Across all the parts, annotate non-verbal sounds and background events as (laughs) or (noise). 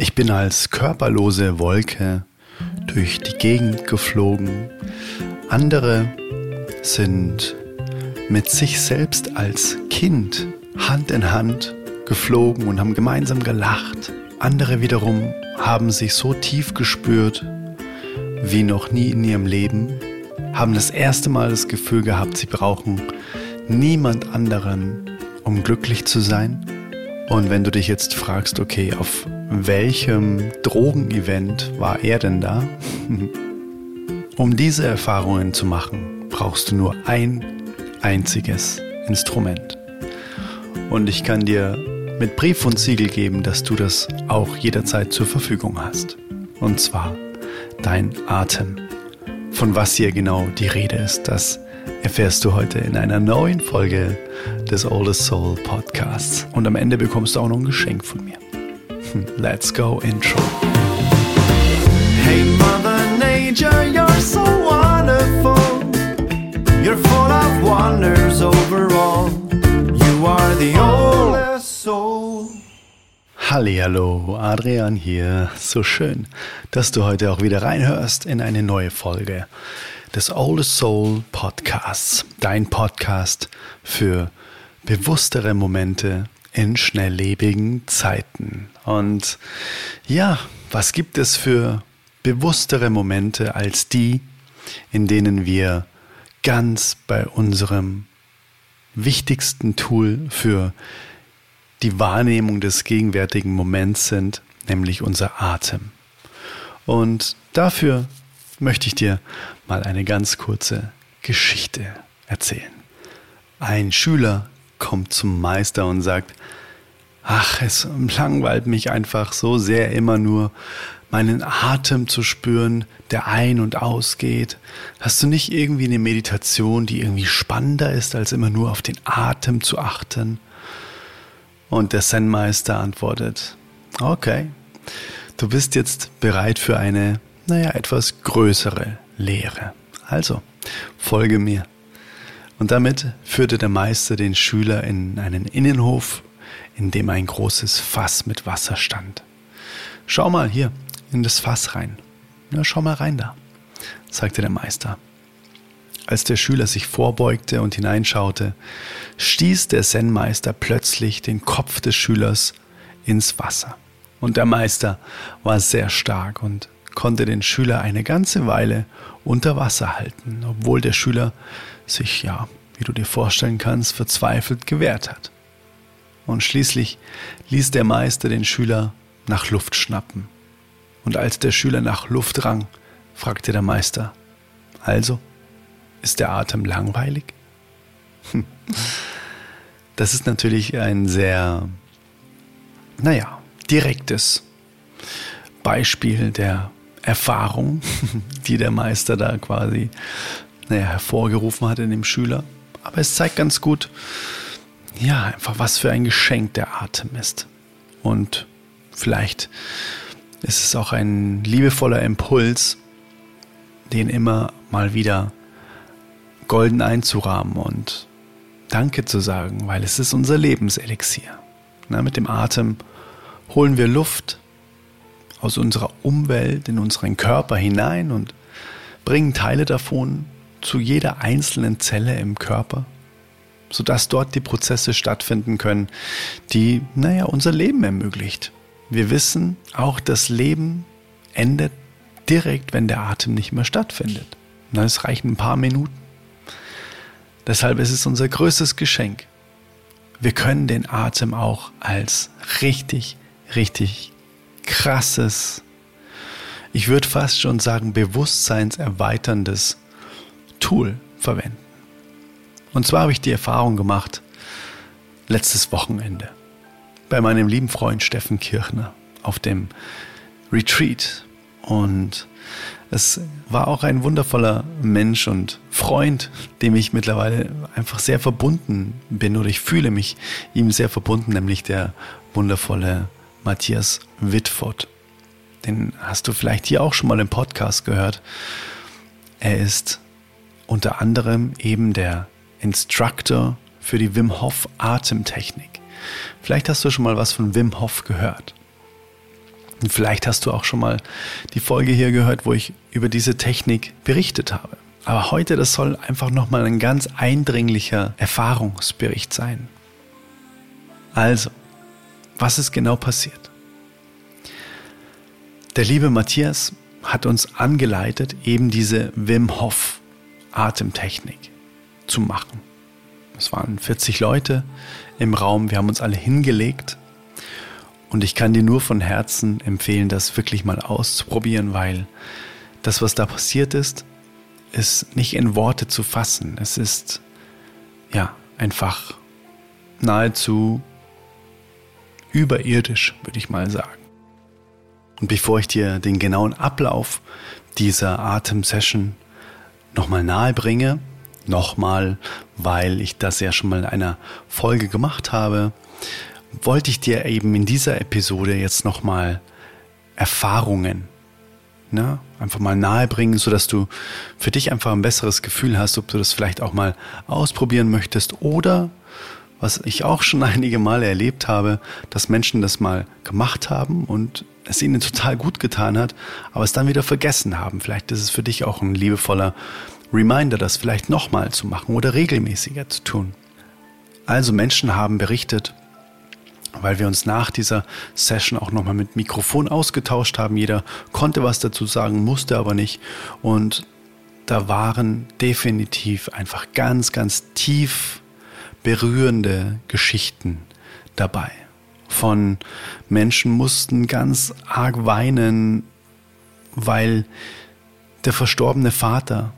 Ich bin als körperlose Wolke durch die Gegend geflogen. Andere sind mit sich selbst als Kind Hand in Hand geflogen und haben gemeinsam gelacht. Andere wiederum haben sich so tief gespürt wie noch nie in ihrem Leben, haben das erste Mal das Gefühl gehabt, sie brauchen niemand anderen, um glücklich zu sein. Und wenn du dich jetzt fragst, okay, auf welchem Drogenevent war er denn da? (laughs) um diese Erfahrungen zu machen, brauchst du nur ein einziges Instrument. Und ich kann dir mit Brief und Siegel geben, dass du das auch jederzeit zur Verfügung hast. Und zwar dein Atem. Von was hier genau die Rede ist, das erfährst du heute in einer neuen Folge des Oldest Soul Podcasts. Und am Ende bekommst du auch noch ein Geschenk von mir. Hm, let's go Intro. Hey Mother Nature, you're so wonderful. You're full of wonders overall. You are the oldest soul. Hallo, Adrian hier. So schön, dass du heute auch wieder reinhörst in eine neue Folge des Oldest Soul Podcasts. Dein Podcast für bewusstere Momente in schnelllebigen Zeiten. Und ja, was gibt es für bewusstere Momente als die, in denen wir ganz bei unserem wichtigsten Tool für die Wahrnehmung des gegenwärtigen Moments sind, nämlich unser Atem. Und dafür möchte ich dir mal eine ganz kurze Geschichte erzählen. Ein Schüler kommt zum Meister und sagt, ach, es langweilt mich einfach so sehr immer nur meinen Atem zu spüren, der ein- und ausgeht. Hast du nicht irgendwie eine Meditation, die irgendwie spannender ist, als immer nur auf den Atem zu achten? Und der Zen-Meister antwortet, okay, du bist jetzt bereit für eine, naja, etwas größere Lehre. Also, folge mir. Und damit führte der Meister den Schüler in einen Innenhof, in dem ein großes Fass mit Wasser stand. Schau mal hier in das Fass rein. Na, schau mal rein da, sagte der Meister. Als der Schüler sich vorbeugte und hineinschaute, stieß der Zen-Meister plötzlich den Kopf des Schülers ins Wasser. Und der Meister war sehr stark und konnte den Schüler eine ganze Weile unter Wasser halten, obwohl der Schüler sich, ja, wie du dir vorstellen kannst, verzweifelt gewehrt hat. Und schließlich ließ der Meister den Schüler nach Luft schnappen. Und als der Schüler nach Luft rang, fragte der Meister, also, ist der Atem langweilig? Hm. Das ist natürlich ein sehr, naja, direktes Beispiel der Erfahrung, (laughs) die der Meister da quasi naja, hervorgerufen hat in dem Schüler. Aber es zeigt ganz gut, ja, einfach was für ein Geschenk der Atem ist. Und vielleicht ist es auch ein liebevoller Impuls, den immer mal wieder golden einzurahmen und Danke zu sagen, weil es ist unser Lebenselixier. Na, mit dem Atem holen wir Luft aus unserer Umwelt in unseren Körper hinein und bringen Teile davon zu jeder einzelnen Zelle im Körper, sodass dort die Prozesse stattfinden können, die, naja, unser Leben ermöglicht. Wir wissen, auch das Leben endet direkt, wenn der Atem nicht mehr stattfindet. es reichen ein paar Minuten. Deshalb ist es unser größtes Geschenk. Wir können den Atem auch als richtig, richtig krasses, ich würde fast schon sagen, bewusstseinserweiterndes Tool verwenden. Und zwar habe ich die Erfahrung gemacht, letztes Wochenende bei meinem lieben Freund Steffen Kirchner auf dem Retreat. Und es war auch ein wundervoller Mensch und Freund, dem ich mittlerweile einfach sehr verbunden bin oder ich fühle mich ihm sehr verbunden, nämlich der wundervolle Matthias Whitford. Den hast du vielleicht hier auch schon mal im Podcast gehört. Er ist unter anderem eben der Instructor für die Wim Hof Atemtechnik. Vielleicht hast du schon mal was von Wim Hof gehört. Und vielleicht hast du auch schon mal die Folge hier gehört, wo ich über diese Technik berichtet habe. Aber heute, das soll einfach nochmal ein ganz eindringlicher Erfahrungsbericht sein. Also, was ist genau passiert? Der liebe Matthias hat uns angeleitet, eben diese Wim Hof Atemtechnik zu machen. Es waren 40 Leute im Raum, wir haben uns alle hingelegt und ich kann dir nur von Herzen empfehlen, das wirklich mal auszuprobieren, weil das, was da passiert ist, ist nicht in Worte zu fassen. Es ist ja einfach nahezu überirdisch, würde ich mal sagen. Und bevor ich dir den genauen Ablauf dieser Atemsession nochmal nahe bringe, nochmal, weil ich das ja schon mal in einer Folge gemacht habe, wollte ich dir eben in dieser Episode jetzt nochmal Erfahrungen ne, einfach mal nahe bringen, sodass du für dich einfach ein besseres Gefühl hast, ob du das vielleicht auch mal ausprobieren möchtest oder was ich auch schon (laughs) einige Male erlebt habe, dass Menschen das mal gemacht haben und es ihnen total gut getan hat, aber es dann wieder vergessen haben. Vielleicht ist es für dich auch ein liebevoller Reminder, das vielleicht nochmal zu machen oder regelmäßiger zu tun. Also Menschen haben berichtet, weil wir uns nach dieser Session auch nochmal mit Mikrofon ausgetauscht haben. Jeder konnte was dazu sagen, musste aber nicht. Und da waren definitiv einfach ganz, ganz tief berührende Geschichten dabei. Von Menschen mussten ganz arg weinen, weil der verstorbene Vater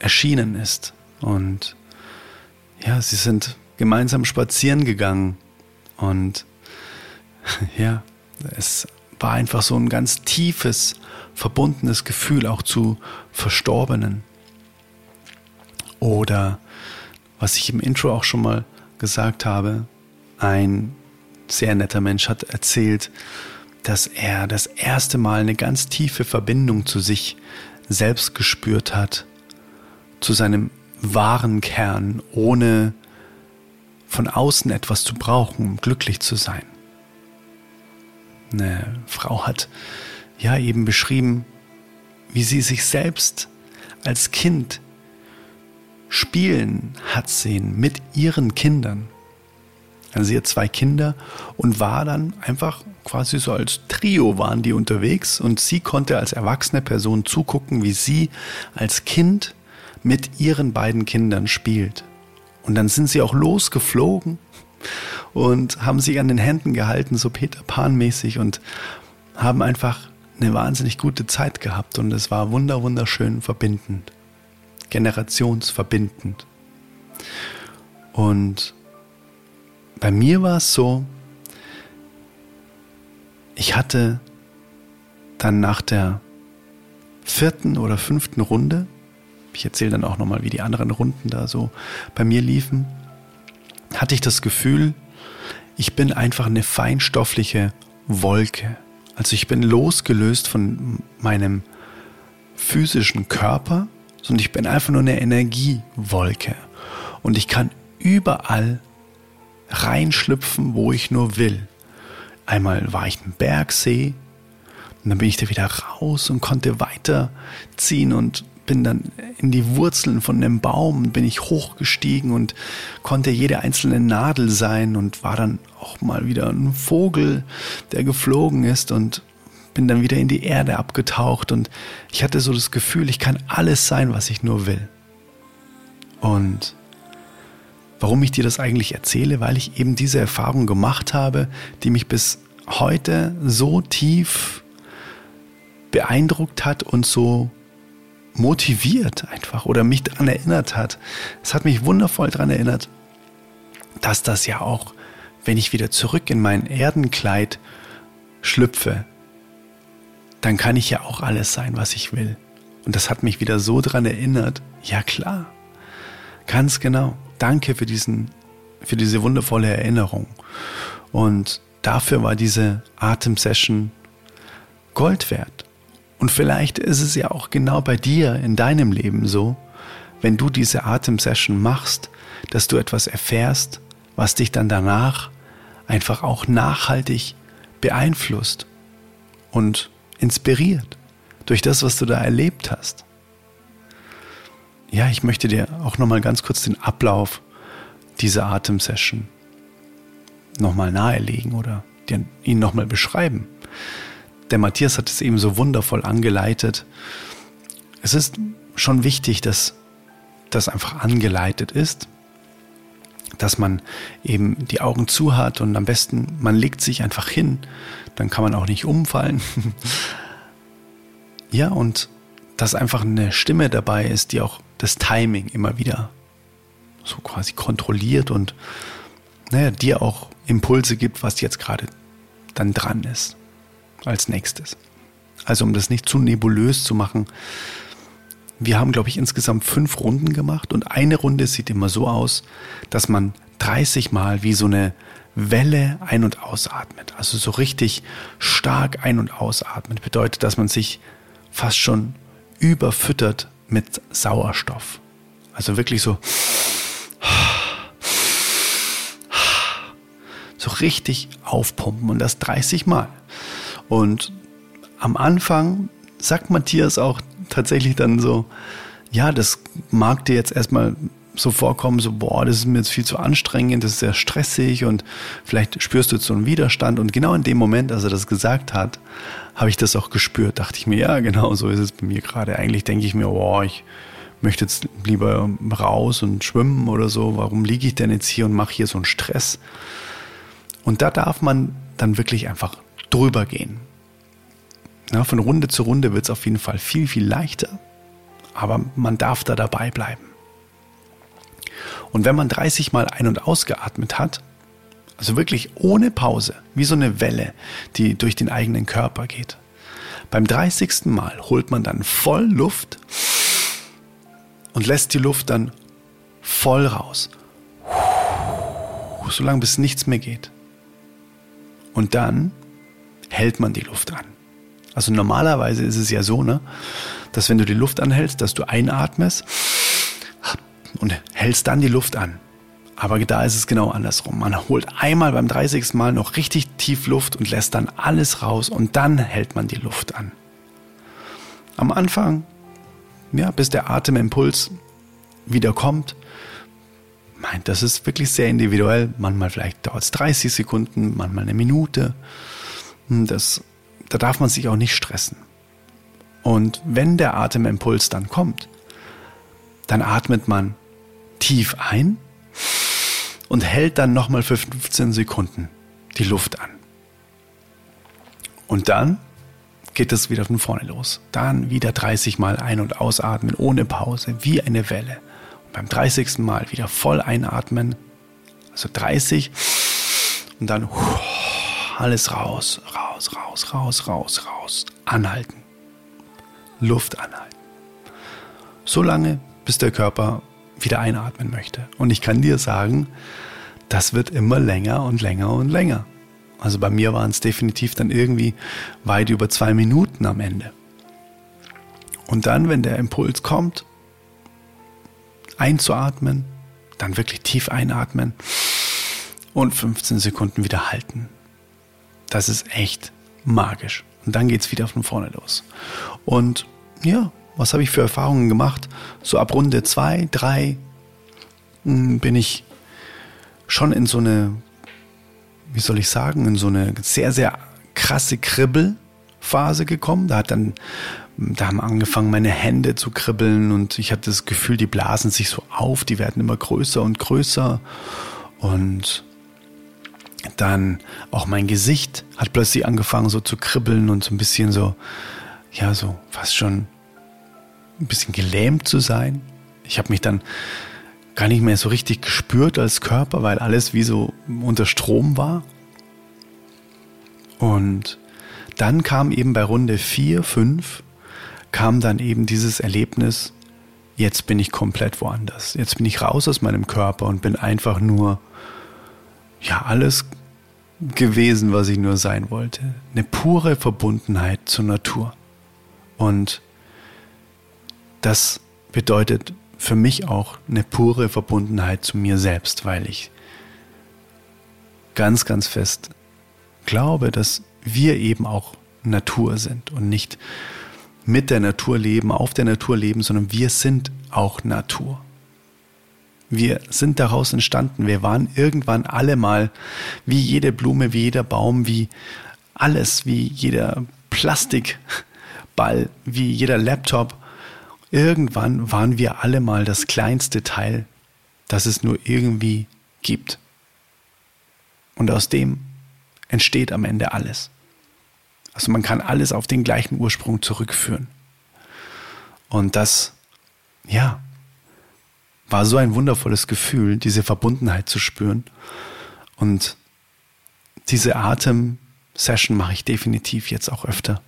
erschienen ist. Und ja, sie sind gemeinsam spazieren gegangen. Und (laughs) ja, es war einfach so ein ganz tiefes, verbundenes Gefühl auch zu Verstorbenen. Oder was ich im Intro auch schon mal gesagt habe, ein sehr netter Mensch hat erzählt, dass er das erste Mal eine ganz tiefe Verbindung zu sich selbst gespürt hat, zu seinem wahren Kern, ohne von außen etwas zu brauchen, um glücklich zu sein. Eine Frau hat ja eben beschrieben, wie sie sich selbst als Kind spielen hat sehen mit ihren Kindern. Also sie hat zwei Kinder und war dann einfach quasi so als Trio waren die unterwegs und sie konnte als erwachsene Person zugucken, wie sie als Kind mit ihren beiden Kindern spielt. Und dann sind sie auch losgeflogen und haben sich an den Händen gehalten, so Peter Pan mäßig und haben einfach eine wahnsinnig gute Zeit gehabt und es war wunder wunderschön verbindend generationsverbindend. Und bei mir war es so, ich hatte dann nach der vierten oder fünften Runde, ich erzähle dann auch nochmal, wie die anderen Runden da so bei mir liefen, hatte ich das Gefühl, ich bin einfach eine feinstoffliche Wolke. Also ich bin losgelöst von meinem physischen Körper sondern ich bin einfach nur eine Energiewolke. Und ich kann überall reinschlüpfen, wo ich nur will. Einmal war ich im Bergsee und dann bin ich da wieder raus und konnte weiterziehen und bin dann in die Wurzeln von dem Baum, bin ich hochgestiegen und konnte jede einzelne Nadel sein und war dann auch mal wieder ein Vogel, der geflogen ist und bin dann wieder in die Erde abgetaucht und ich hatte so das Gefühl, ich kann alles sein, was ich nur will. Und warum ich dir das eigentlich erzähle, weil ich eben diese Erfahrung gemacht habe, die mich bis heute so tief beeindruckt hat und so motiviert einfach oder mich daran erinnert hat. Es hat mich wundervoll daran erinnert, dass das ja auch, wenn ich wieder zurück in mein Erdenkleid schlüpfe, dann kann ich ja auch alles sein, was ich will. Und das hat mich wieder so daran erinnert. Ja klar, ganz genau. Danke für diesen, für diese wundervolle Erinnerung. Und dafür war diese Atemsession Gold wert. Und vielleicht ist es ja auch genau bei dir in deinem Leben so, wenn du diese Atemsession machst, dass du etwas erfährst, was dich dann danach einfach auch nachhaltig beeinflusst und inspiriert durch das, was du da erlebt hast. Ja, ich möchte dir auch nochmal ganz kurz den Ablauf dieser Atemsession nochmal nahelegen oder dir, ihn nochmal beschreiben. Der Matthias hat es eben so wundervoll angeleitet. Es ist schon wichtig, dass das einfach angeleitet ist, dass man eben die Augen zu hat und am besten man legt sich einfach hin, dann kann man auch nicht umfallen. (laughs) ja, und dass einfach eine Stimme dabei ist, die auch das Timing immer wieder so quasi kontrolliert und naja, dir auch Impulse gibt, was jetzt gerade dann dran ist als nächstes. Also um das nicht zu nebulös zu machen, wir haben, glaube ich, insgesamt fünf Runden gemacht und eine Runde sieht immer so aus, dass man 30 Mal wie so eine Welle ein- und ausatmet. Also so richtig stark ein- und ausatmet. Bedeutet, dass man sich fast schon überfüttert mit Sauerstoff. Also wirklich so so richtig aufpumpen und das 30 Mal. Und am Anfang sagt Matthias auch tatsächlich dann so, ja, das mag dir jetzt erstmal so vorkommen, so, boah, das ist mir jetzt viel zu anstrengend, das ist sehr stressig und vielleicht spürst du jetzt so einen Widerstand. Und genau in dem Moment, als er das gesagt hat, habe ich das auch gespürt. Dachte ich mir, ja, genau so ist es bei mir gerade. Eigentlich denke ich mir, boah, ich möchte jetzt lieber raus und schwimmen oder so. Warum liege ich denn jetzt hier und mache hier so einen Stress? Und da darf man dann wirklich einfach drüber gehen. Ja, von Runde zu Runde wird es auf jeden Fall viel, viel leichter, aber man darf da dabei bleiben. Und wenn man 30 Mal ein- und ausgeatmet hat, also wirklich ohne Pause, wie so eine Welle, die durch den eigenen Körper geht, beim 30. Mal holt man dann voll Luft und lässt die Luft dann voll raus. So lange bis nichts mehr geht. Und dann hält man die Luft an. Also normalerweise ist es ja so, ne, dass wenn du die Luft anhältst, dass du einatmest und hältst dann die Luft an. Aber da ist es genau andersrum. Man holt einmal beim 30. Mal noch richtig tief Luft und lässt dann alles raus und dann hält man die Luft an. Am Anfang, ja, bis der Atemimpuls wieder kommt, meint, das ist wirklich sehr individuell. Manchmal vielleicht dauert es 30 Sekunden, manchmal eine Minute. Hm, das, da darf man sich auch nicht stressen. Und wenn der Atemimpuls dann kommt, dann atmet man tief ein und hält dann nochmal für 15 Sekunden die Luft an. Und dann geht es wieder von vorne los. Dann wieder 30 Mal ein- und ausatmen ohne Pause, wie eine Welle beim 30. Mal wieder voll einatmen. Also 30 und dann alles raus, raus, raus, raus, raus, raus. Anhalten. Luft anhalten. So lange, bis der Körper wieder einatmen möchte. Und ich kann dir sagen, das wird immer länger und länger und länger. Also bei mir waren es definitiv dann irgendwie weit über zwei Minuten am Ende. Und dann, wenn der Impuls kommt, einzuatmen, dann wirklich tief einatmen und 15 Sekunden wieder halten. Das ist echt magisch. Und dann geht es wieder von vorne los. Und ja, was habe ich für Erfahrungen gemacht? So ab Runde 2, 3 hm, bin ich schon in so eine, wie soll ich sagen, in so eine sehr, sehr krasse Kribbelphase gekommen. Da hat dann da haben angefangen, meine Hände zu kribbeln und ich hatte das Gefühl, die blasen sich so auf, die werden immer größer und größer. Und dann auch mein Gesicht hat plötzlich angefangen so zu kribbeln und so ein bisschen so, ja, so fast schon ein bisschen gelähmt zu sein. Ich habe mich dann gar nicht mehr so richtig gespürt als Körper, weil alles wie so unter Strom war. Und dann kam eben bei Runde 4, 5 kam dann eben dieses Erlebnis, jetzt bin ich komplett woanders. Jetzt bin ich raus aus meinem Körper und bin einfach nur, ja, alles gewesen, was ich nur sein wollte. Eine pure Verbundenheit zur Natur. Und das bedeutet für mich auch eine pure Verbundenheit zu mir selbst, weil ich ganz, ganz fest glaube, dass wir eben auch Natur sind und nicht mit der Natur leben, auf der Natur leben, sondern wir sind auch Natur. Wir sind daraus entstanden. Wir waren irgendwann alle mal wie jede Blume, wie jeder Baum, wie alles, wie jeder Plastikball, wie jeder Laptop. Irgendwann waren wir alle mal das kleinste Teil, das es nur irgendwie gibt. Und aus dem entsteht am Ende alles. Also man kann alles auf den gleichen Ursprung zurückführen. Und das, ja, war so ein wundervolles Gefühl, diese Verbundenheit zu spüren. Und diese Atem-Session mache ich definitiv jetzt auch öfter.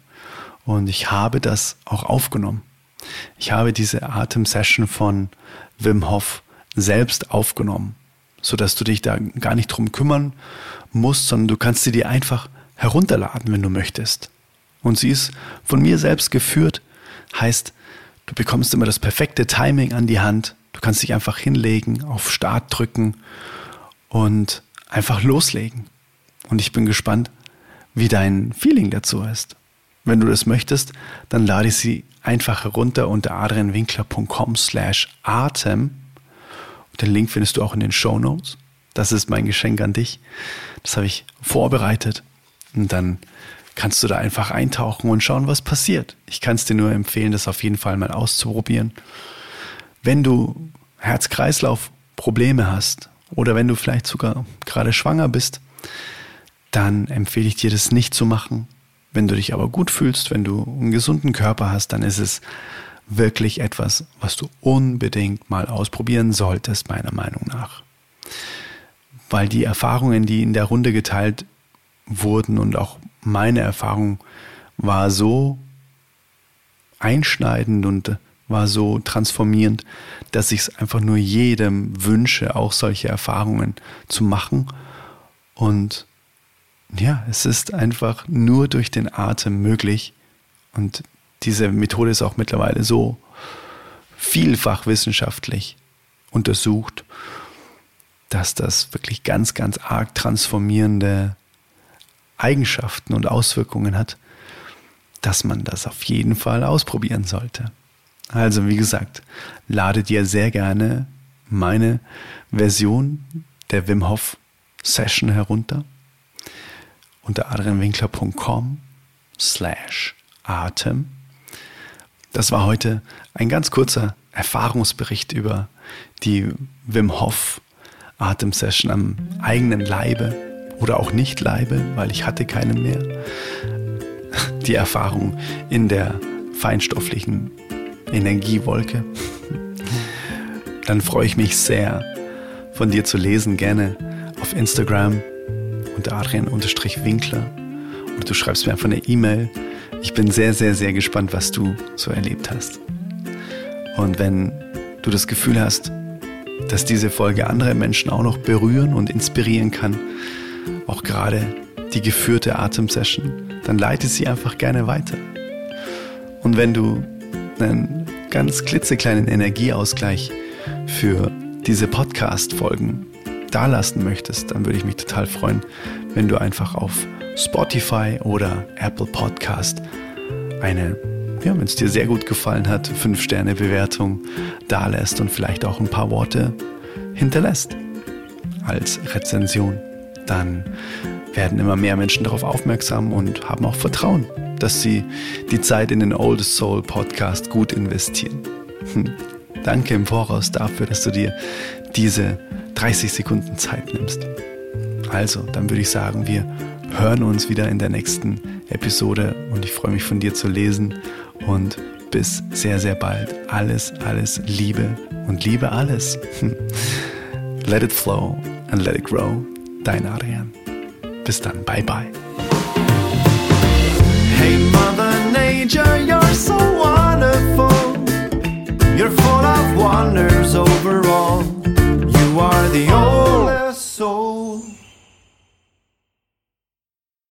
Und ich habe das auch aufgenommen. Ich habe diese Atem-Session von Wim Hof selbst aufgenommen, sodass du dich da gar nicht drum kümmern musst, sondern du kannst sie dir einfach herunterladen, wenn du möchtest. Und sie ist von mir selbst geführt, heißt, du bekommst immer das perfekte Timing an die Hand. Du kannst dich einfach hinlegen, auf Start drücken und einfach loslegen. Und ich bin gespannt, wie dein Feeling dazu ist. Wenn du das möchtest, dann lade ich sie einfach herunter unter adrianwinkler.com slash atem. Den Link findest du auch in den Show Notes. Das ist mein Geschenk an dich. Das habe ich vorbereitet. Und dann kannst du da einfach eintauchen und schauen, was passiert. Ich kann es dir nur empfehlen, das auf jeden Fall mal auszuprobieren. Wenn du Herz-Kreislauf-Probleme hast oder wenn du vielleicht sogar gerade schwanger bist, dann empfehle ich dir, das nicht zu machen. Wenn du dich aber gut fühlst, wenn du einen gesunden Körper hast, dann ist es wirklich etwas, was du unbedingt mal ausprobieren solltest, meiner Meinung nach. Weil die Erfahrungen, die in der Runde geteilt wurden und auch meine Erfahrung war so einschneidend und war so transformierend, dass ich es einfach nur jedem wünsche, auch solche Erfahrungen zu machen. Und ja, es ist einfach nur durch den Atem möglich. Und diese Methode ist auch mittlerweile so vielfach wissenschaftlich untersucht, dass das wirklich ganz, ganz arg transformierende Eigenschaften und Auswirkungen hat, dass man das auf jeden Fall ausprobieren sollte. Also wie gesagt, lade dir sehr gerne meine Version der Wim Hof Session herunter unter adrianwinkler.com slash Atem. Das war heute ein ganz kurzer Erfahrungsbericht über die Wim Hof Atem-Session am eigenen Leibe oder auch nicht Leibe, weil ich hatte keine mehr. Die Erfahrung in der feinstofflichen Energiewolke. Dann freue ich mich sehr, von dir zu lesen, gerne auf Instagram unter Adrian-Winkler oder du schreibst mir einfach eine E-Mail. Ich bin sehr, sehr, sehr gespannt, was du so erlebt hast. Und wenn du das Gefühl hast, dass diese Folge andere Menschen auch noch berühren und inspirieren kann, auch gerade die geführte Atemsession, dann leite sie einfach gerne weiter. Und wenn du einen ganz klitzekleinen Energieausgleich für diese Podcast-Folgen dalassen möchtest, dann würde ich mich total freuen, wenn du einfach auf Spotify oder Apple Podcast eine, ja, wenn es dir sehr gut gefallen hat, 5-Sterne-Bewertung dalässt und vielleicht auch ein paar Worte hinterlässt als Rezension dann werden immer mehr Menschen darauf aufmerksam und haben auch Vertrauen, dass sie die Zeit in den Oldest Soul Podcast gut investieren. Hm. Danke im Voraus dafür, dass du dir diese 30 Sekunden Zeit nimmst. Also, dann würde ich sagen, wir hören uns wieder in der nächsten Episode und ich freue mich von dir zu lesen und bis sehr, sehr bald. Alles, alles Liebe und liebe alles. Hm. Let it flow and let it grow dein Adrian. Bis dann, bye bye. Hey Mother Nature, you're so wonderful. You're full of wonders overall. You are the only